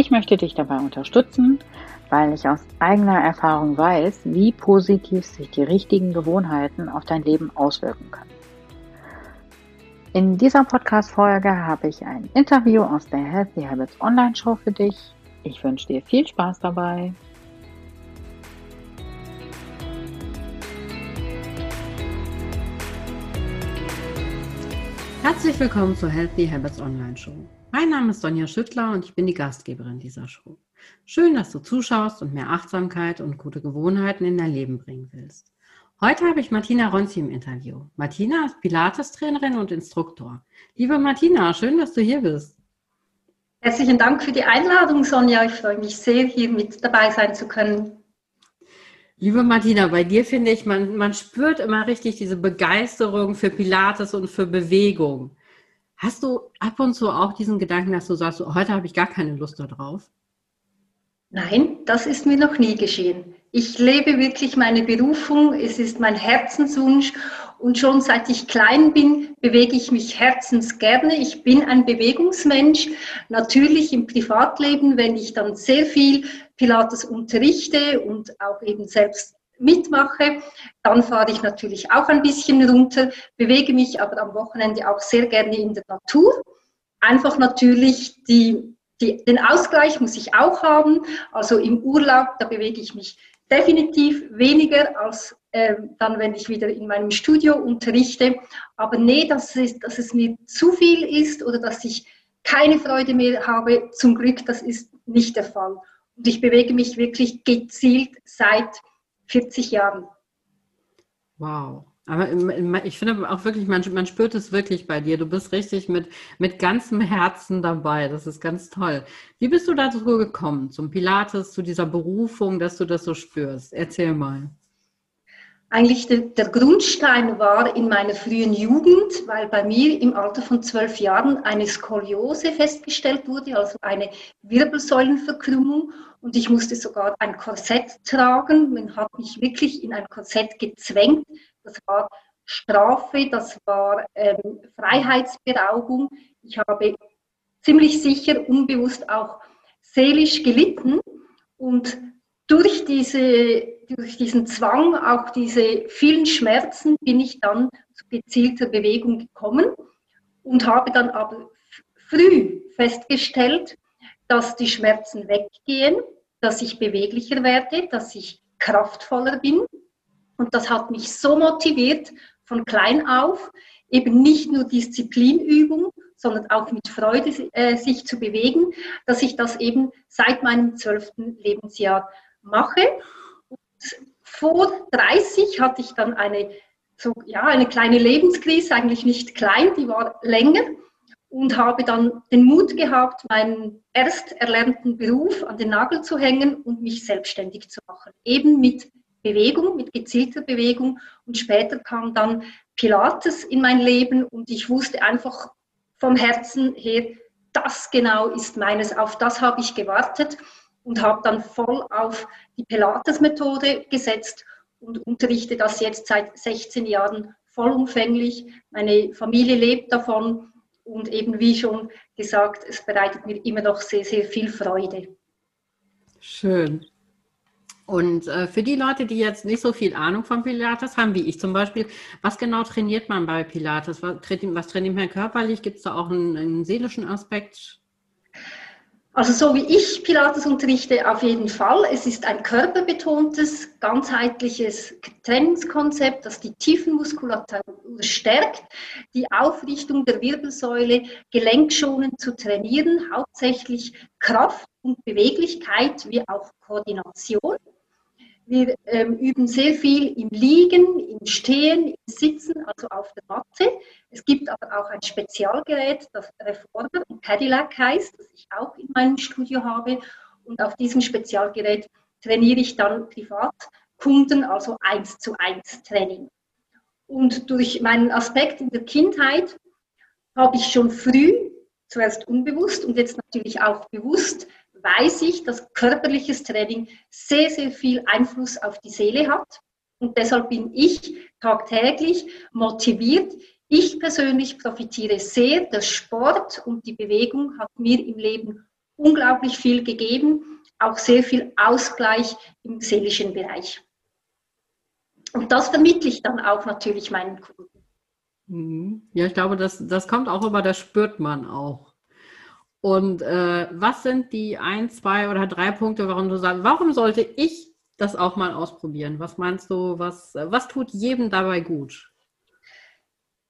Ich möchte dich dabei unterstützen, weil ich aus eigener Erfahrung weiß, wie positiv sich die richtigen Gewohnheiten auf dein Leben auswirken können. In dieser Podcast-Folge habe ich ein Interview aus der Healthy Habits Online Show für dich. Ich wünsche dir viel Spaß dabei. Herzlich willkommen zur Healthy Habits Online Show. Mein Name ist Sonja Schüttler und ich bin die Gastgeberin dieser Show. Schön, dass du zuschaust und mehr Achtsamkeit und gute Gewohnheiten in dein Leben bringen willst. Heute habe ich Martina Ronzi im Interview. Martina ist Pilates-Trainerin und Instruktor. Liebe Martina, schön, dass du hier bist. Herzlichen Dank für die Einladung, Sonja. Ich freue mich sehr, hier mit dabei sein zu können. Liebe Martina, bei dir finde ich, man, man spürt immer richtig diese Begeisterung für Pilates und für Bewegung. Hast du ab und zu auch diesen Gedanken, dass du sagst, heute habe ich gar keine Lust darauf? Nein, das ist mir noch nie geschehen. Ich lebe wirklich meine Berufung, es ist mein Herzenswunsch und schon seit ich klein bin, bewege ich mich herzensgerne. Ich bin ein Bewegungsmensch. Natürlich im Privatleben, wenn ich dann sehr viel Pilates unterrichte und auch eben selbst mitmache, dann fahre ich natürlich auch ein bisschen runter, bewege mich aber am Wochenende auch sehr gerne in der Natur. Einfach natürlich die, die, den Ausgleich muss ich auch haben. Also im Urlaub, da bewege ich mich definitiv weniger als äh, dann, wenn ich wieder in meinem Studio unterrichte. Aber nee, dass es, dass es mir zu viel ist oder dass ich keine Freude mehr habe, zum Glück, das ist nicht der Fall. Und ich bewege mich wirklich gezielt seit 40 Jahren. Wow. Aber ich finde auch wirklich, man, man spürt es wirklich bei dir. Du bist richtig mit, mit ganzem Herzen dabei. Das ist ganz toll. Wie bist du dazu gekommen, zum Pilates, zu dieser Berufung, dass du das so spürst? Erzähl mal. Eigentlich der, der Grundstein war in meiner frühen Jugend, weil bei mir im Alter von zwölf Jahren eine Skoliose festgestellt wurde, also eine Wirbelsäulenverkrümmung. Und ich musste sogar ein Korsett tragen. Man hat mich wirklich in ein Korsett gezwängt. Das war Strafe, das war ähm, Freiheitsberaubung. Ich habe ziemlich sicher unbewusst auch seelisch gelitten. Und durch diese durch diesen Zwang, auch diese vielen Schmerzen, bin ich dann zu gezielter Bewegung gekommen und habe dann aber früh festgestellt, dass die Schmerzen weggehen, dass ich beweglicher werde, dass ich kraftvoller bin. Und das hat mich so motiviert, von klein auf, eben nicht nur Disziplinübung, sondern auch mit Freude äh, sich zu bewegen, dass ich das eben seit meinem zwölften Lebensjahr mache vor 30 hatte ich dann eine, so, ja, eine kleine Lebenskrise, eigentlich nicht klein, die war länger und habe dann den Mut gehabt, meinen erst erlernten Beruf an den Nagel zu hängen und mich selbstständig zu machen. Eben mit Bewegung, mit gezielter Bewegung. Und später kam dann Pilates in mein Leben und ich wusste einfach vom Herzen her, das genau ist meines, auf das habe ich gewartet und habe dann voll auf die Pilates-Methode gesetzt und unterrichte das jetzt seit 16 Jahren vollumfänglich. Meine Familie lebt davon und eben wie schon gesagt, es bereitet mir immer noch sehr, sehr viel Freude. Schön. Und äh, für die Leute, die jetzt nicht so viel Ahnung von Pilates haben, wie ich zum Beispiel, was genau trainiert man bei Pilates? Was, was trainiert man körperlich? Gibt es da auch einen, einen seelischen Aspekt? Also so wie ich Pilates unterrichte, auf jeden Fall. Es ist ein körperbetontes, ganzheitliches Trainingskonzept, das die Tiefenmuskulatur stärkt, die Aufrichtung der Wirbelsäule gelenkschonend zu trainieren, hauptsächlich Kraft und Beweglichkeit wie auch Koordination. Wir ähm, üben sehr viel im Liegen, im Stehen, im Sitzen, also auf der Matte. Es gibt aber auch ein Spezialgerät, das Reformer und Cadillac heißt, das ich auch in meinem Studio habe. Und auf diesem Spezialgerät trainiere ich dann privat Kunden, also eins zu eins Training. Und durch meinen Aspekt in der Kindheit habe ich schon früh, zuerst unbewusst und jetzt natürlich auch bewusst, weiß ich, dass körperliches Training sehr, sehr viel Einfluss auf die Seele hat. Und deshalb bin ich tagtäglich motiviert. Ich persönlich profitiere sehr. Der Sport und die Bewegung hat mir im Leben unglaublich viel gegeben, auch sehr viel Ausgleich im seelischen Bereich. Und das vermittle ich dann auch natürlich meinen Kunden. Mhm. Ja, ich glaube, das, das kommt auch über, das spürt man auch. Und äh, was sind die ein, zwei oder drei Punkte, warum du sagst, warum sollte ich das auch mal ausprobieren? Was meinst du, was, was tut jedem dabei gut?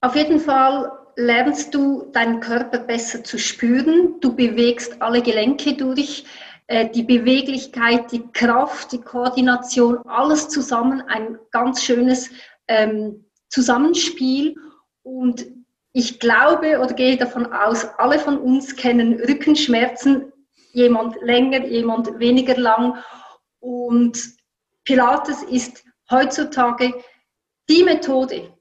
Auf jeden Fall lernst du deinen Körper besser zu spüren. Du bewegst alle Gelenke durch, äh, die Beweglichkeit, die Kraft, die Koordination, alles zusammen, ein ganz schönes ähm, Zusammenspiel. Und ich glaube oder gehe davon aus, alle von uns kennen Rückenschmerzen, jemand länger, jemand weniger lang. Und Pilates ist heutzutage die Methode,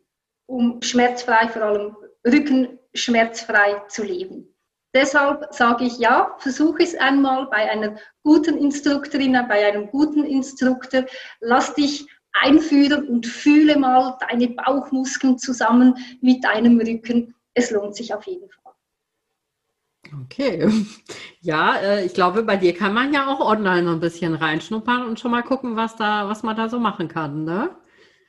um schmerzfrei, vor allem rückenschmerzfrei zu leben. Deshalb sage ich ja, versuche es einmal bei einer guten Instruktorin, bei einem guten Instruktor. Lass dich einführen und fühle mal deine Bauchmuskeln zusammen mit deinem Rücken. Es lohnt sich auf jeden Fall. Okay. Ja, äh, ich glaube, bei dir kann man ja auch online ein bisschen reinschnuppern und schon mal gucken, was da, was man da so machen kann, ne?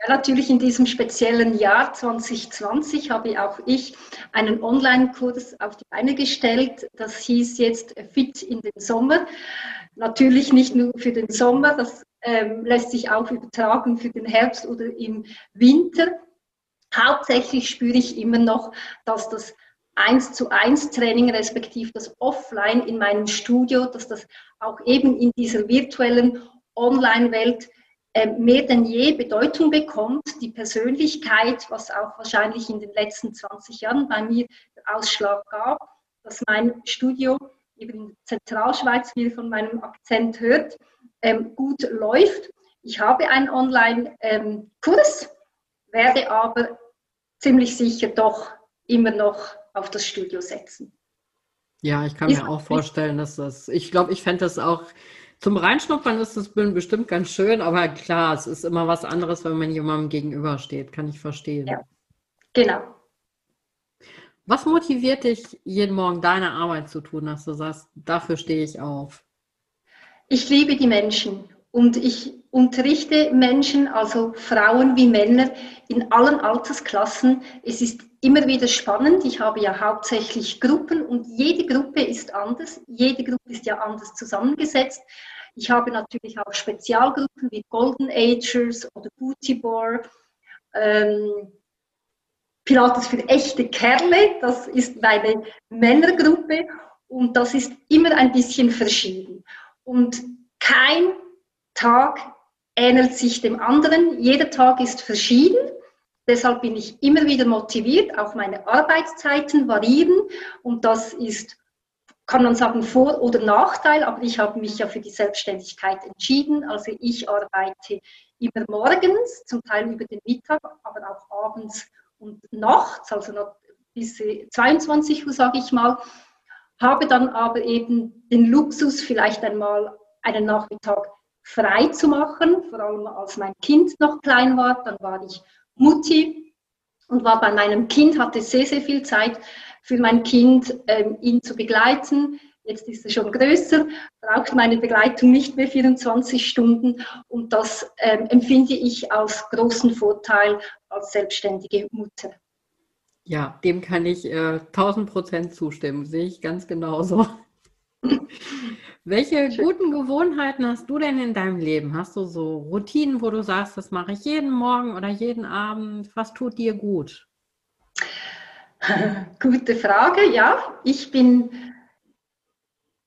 Ja, natürlich in diesem speziellen Jahr 2020 habe auch ich einen Online-Kurs auf die Beine gestellt. Das hieß jetzt Fit in den Sommer. Natürlich nicht nur für den Sommer, das ähm, lässt sich auch übertragen für den Herbst oder im Winter. Hauptsächlich spüre ich immer noch, dass das 1 zu 1 Training respektive das Offline in meinem Studio, dass das auch eben in dieser virtuellen Online-Welt äh, mehr denn je Bedeutung bekommt, die Persönlichkeit, was auch wahrscheinlich in den letzten 20 Jahren bei mir Ausschlag gab, dass mein Studio eben in Zentralschweiz, ihr von meinem Akzent hört, ähm, gut läuft. Ich habe einen Online-Kurs, werde aber ziemlich sicher doch immer noch auf das Studio setzen. Ja, ich kann Ist mir auch vorstellen, dass das, ich glaube, ich fände das auch zum Reinschnuppern ist das bestimmt ganz schön, aber klar, es ist immer was anderes, wenn man jemandem gegenübersteht, kann ich verstehen. Ja, genau. Was motiviert dich, jeden Morgen deine Arbeit zu tun, dass du sagst, dafür stehe ich auf? Ich liebe die Menschen und ich unterrichte Menschen, also Frauen wie Männer, in allen Altersklassen. Es ist immer wieder spannend. Ich habe ja hauptsächlich Gruppen und jede Gruppe ist anders. Jede Gruppe ist ja anders zusammengesetzt. Ich habe natürlich auch Spezialgruppen wie Golden Agers oder Booty Bar. Ähm, Pilates für echte Kerle, das ist meine Männergruppe und das ist immer ein bisschen verschieden. Und kein Tag ähnelt sich dem anderen. Jeder Tag ist verschieden. Deshalb bin ich immer wieder motiviert. Auch meine Arbeitszeiten variieren. Und das ist, kann man sagen, Vor- oder Nachteil. Aber ich habe mich ja für die Selbstständigkeit entschieden. Also ich arbeite immer morgens, zum Teil über den Mittag, aber auch abends und nachts, also noch bis 22 Uhr, sage ich mal. Habe dann aber eben den Luxus, vielleicht einmal einen Nachmittag frei zu machen, vor allem als mein Kind noch klein war. Dann war ich Mutti und war bei meinem Kind, hatte sehr, sehr viel Zeit für mein Kind, ähm, ihn zu begleiten. Jetzt ist er schon größer, braucht meine Begleitung nicht mehr 24 Stunden und das ähm, empfinde ich als großen Vorteil als selbstständige Mutter. Ja, dem kann ich äh, 1000 Prozent zustimmen, sehe ich ganz genauso. Welche Schön. guten Gewohnheiten hast du denn in deinem Leben? Hast du so Routinen, wo du sagst, das mache ich jeden Morgen oder jeden Abend? Was tut dir gut? Gute Frage, ja. Ich bin,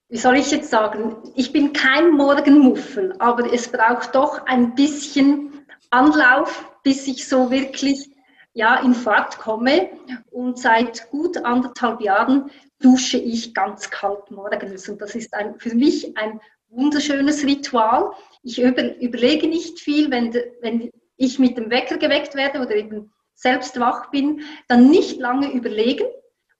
wie soll ich jetzt sagen, ich bin kein Morgenmuffel, aber es braucht doch ein bisschen Anlauf, bis ich so wirklich ja, in Fahrt komme. Und seit gut anderthalb Jahren dusche ich ganz kalt morgens. Und das ist ein, für mich ein wunderschönes Ritual. Ich über, überlege nicht viel, wenn, wenn ich mit dem Wecker geweckt werde oder eben selbst wach bin, dann nicht lange überlegen,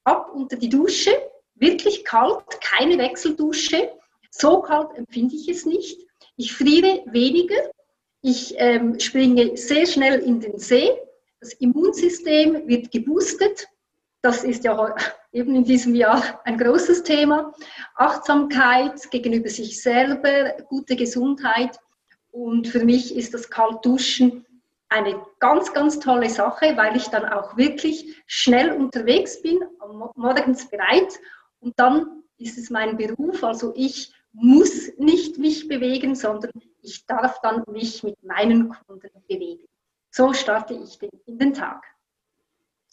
ab unter die Dusche, wirklich kalt, keine Wechseldusche. So kalt empfinde ich es nicht. Ich friere weniger. Ich ähm, springe sehr schnell in den See. Das Immunsystem wird geboostet. Das ist ja eben in diesem Jahr ein großes Thema. Achtsamkeit gegenüber sich selber, gute Gesundheit. Und für mich ist das Kaltduschen eine ganz, ganz tolle Sache, weil ich dann auch wirklich schnell unterwegs bin, morgens bereit und dann ist es mein Beruf. Also ich muss nicht mich bewegen, sondern ich darf dann mich mit meinen Kunden bewegen. So starte ich den, in den Tag.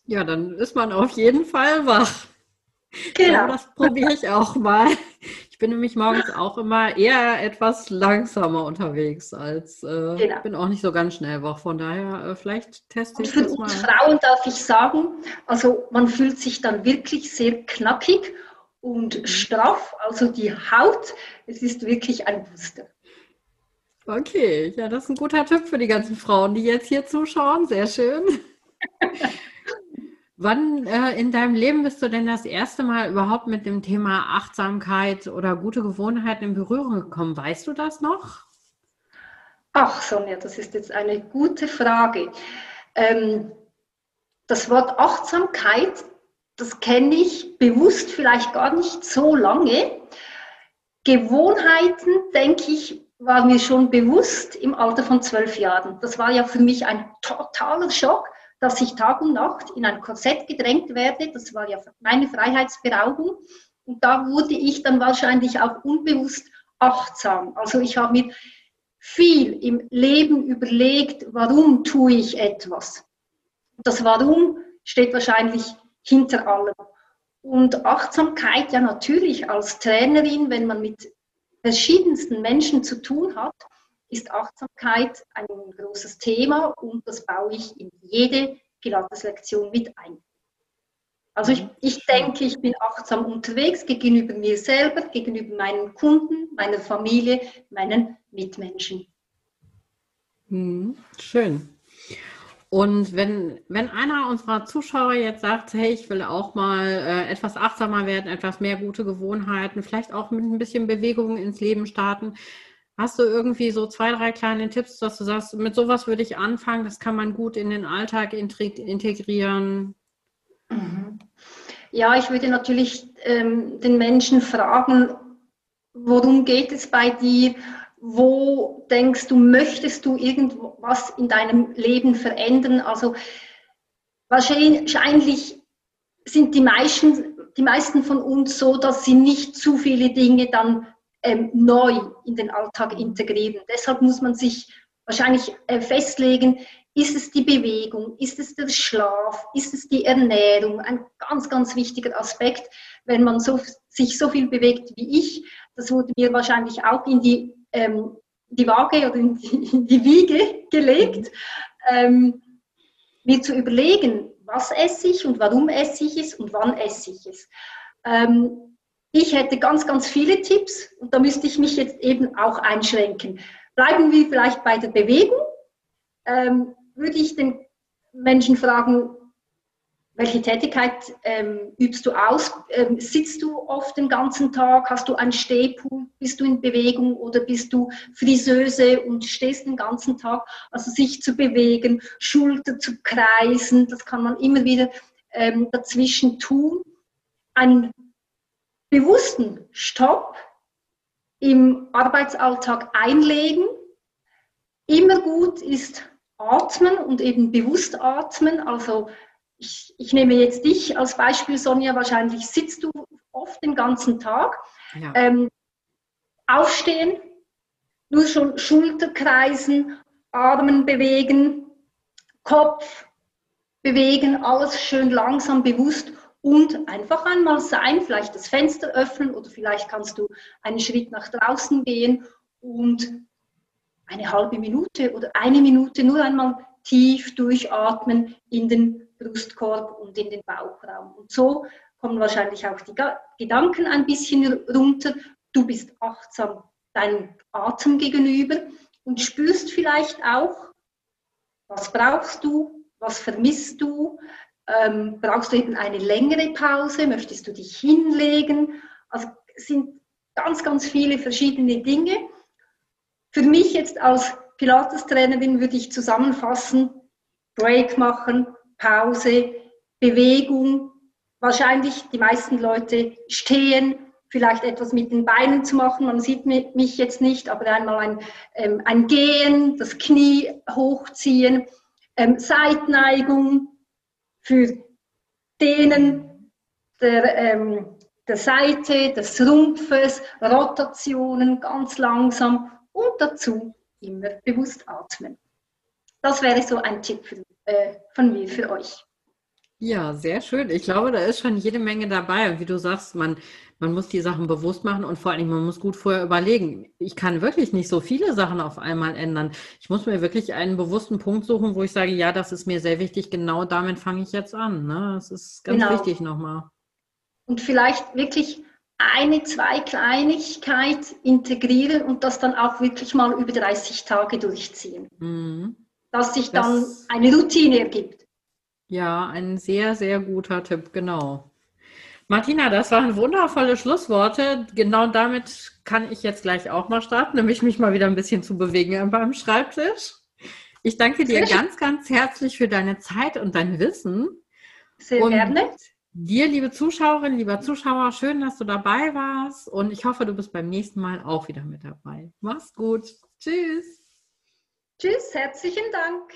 Ja, dann ist man auf jeden Fall wach. Genau. Ja, das probiere ich auch mal. Ich bin nämlich morgens auch immer eher etwas langsamer unterwegs als äh, genau. bin auch nicht so ganz schnell wach. Von daher äh, vielleicht teste ich Und für das mal. Uns Frauen darf ich sagen, also man fühlt sich dann wirklich sehr knackig und mhm. straff. Also die Haut, es ist wirklich ein Booster. Okay, ja, das ist ein guter Tipp für die ganzen Frauen, die jetzt hier zuschauen. Sehr schön. Wann äh, in deinem Leben bist du denn das erste Mal überhaupt mit dem Thema Achtsamkeit oder gute Gewohnheiten in Berührung gekommen? Weißt du das noch? Ach, Sonja, das ist jetzt eine gute Frage. Ähm, das Wort Achtsamkeit, das kenne ich bewusst vielleicht gar nicht so lange. Gewohnheiten, denke ich, war mir schon bewusst im Alter von zwölf Jahren. Das war ja für mich ein totaler Schock dass ich Tag und Nacht in ein Korsett gedrängt werde. Das war ja meine Freiheitsberaubung. Und da wurde ich dann wahrscheinlich auch unbewusst achtsam. Also ich habe mir viel im Leben überlegt, warum tue ich etwas. Das Warum steht wahrscheinlich hinter allem. Und Achtsamkeit, ja natürlich als Trainerin, wenn man mit verschiedensten Menschen zu tun hat, ist Achtsamkeit ein großes Thema und das baue ich in jede Pilates-Lektion mit ein. Also ich, ich denke, ich bin achtsam unterwegs gegenüber mir selber, gegenüber meinen Kunden, meiner Familie, meinen Mitmenschen. Hm, schön. Und wenn, wenn einer unserer Zuschauer jetzt sagt, hey, ich will auch mal äh, etwas achtsamer werden, etwas mehr gute Gewohnheiten, vielleicht auch mit ein bisschen Bewegung ins Leben starten, Hast du irgendwie so zwei, drei kleine Tipps, dass du sagst, mit sowas würde ich anfangen, das kann man gut in den Alltag integrieren? Mhm. Ja, ich würde natürlich ähm, den Menschen fragen, worum geht es bei dir? Wo denkst du, möchtest du irgendwas in deinem Leben verändern? Also wahrscheinlich sind die meisten, die meisten von uns so, dass sie nicht zu viele Dinge dann ähm, neu in den Alltag integrieren. Deshalb muss man sich wahrscheinlich äh, festlegen, ist es die Bewegung, ist es der Schlaf, ist es die Ernährung, ein ganz, ganz wichtiger Aspekt, wenn man so, sich so viel bewegt wie ich. Das wurde mir wahrscheinlich auch in die, ähm, die Waage oder in die, die Wiege gelegt, ähm, mir zu überlegen, was esse ich und warum esse ich es und wann esse ich es. Ähm, ich hätte ganz, ganz viele Tipps und da müsste ich mich jetzt eben auch einschränken. Bleiben wir vielleicht bei der Bewegung. Ähm, würde ich den Menschen fragen, welche Tätigkeit ähm, übst du aus? Ähm, sitzt du oft den ganzen Tag? Hast du einen Stehpool? Bist du in Bewegung oder bist du Friseuse und stehst den ganzen Tag? Also sich zu bewegen, Schulter zu kreisen, das kann man immer wieder ähm, dazwischen tun. Ein bewussten Stopp im Arbeitsalltag einlegen. Immer gut ist atmen und eben bewusst atmen. Also ich, ich nehme jetzt dich als Beispiel, Sonja, wahrscheinlich sitzt du oft den ganzen Tag. Ja. Ähm, aufstehen, nur schon Schulter kreisen, Armen bewegen, Kopf bewegen, alles schön langsam bewusst und einfach einmal sein, vielleicht das Fenster öffnen oder vielleicht kannst du einen Schritt nach draußen gehen und eine halbe Minute oder eine Minute nur einmal tief durchatmen in den Brustkorb und in den Bauchraum. Und so kommen wahrscheinlich auch die Gedanken ein bisschen runter. Du bist achtsam deinem Atem gegenüber und spürst vielleicht auch, was brauchst du, was vermisst du, ähm, brauchst du eben eine längere Pause, möchtest du dich hinlegen. Also es sind ganz, ganz viele verschiedene Dinge. Für mich jetzt als Pilates-Trainerin würde ich zusammenfassen, Break machen, Pause, Bewegung, wahrscheinlich die meisten Leute stehen, vielleicht etwas mit den Beinen zu machen. Man sieht mich jetzt nicht, aber einmal ein, ähm, ein Gehen, das Knie hochziehen, ähm, Seitneigung für Dehnen der, ähm, der Seite, des Rumpfes, Rotationen ganz langsam und dazu immer bewusst atmen. Das wäre so ein Tipp für, äh, von mir für euch. Ja, sehr schön. Ich glaube, da ist schon jede Menge dabei. Und wie du sagst, man, man muss die Sachen bewusst machen und vor allem, man muss gut vorher überlegen. Ich kann wirklich nicht so viele Sachen auf einmal ändern. Ich muss mir wirklich einen bewussten Punkt suchen, wo ich sage, ja, das ist mir sehr wichtig. Genau damit fange ich jetzt an. Ne? Das ist ganz genau. wichtig nochmal. Und vielleicht wirklich eine, zwei Kleinigkeit integrieren und das dann auch wirklich mal über 30 Tage durchziehen. Mhm. Dass sich dann das, eine Routine ergibt. Ja, ein sehr, sehr guter Tipp, genau. Martina, das waren wundervolle Schlussworte. Genau damit kann ich jetzt gleich auch mal starten, nämlich mich mal wieder ein bisschen zu bewegen beim Schreibtisch. Ich danke dir ganz, ganz herzlich für deine Zeit und dein Wissen. Sehr und gerne. Dir, liebe Zuschauerin, lieber Zuschauer, schön, dass du dabei warst und ich hoffe, du bist beim nächsten Mal auch wieder mit dabei. Mach's gut. Tschüss. Tschüss, herzlichen Dank.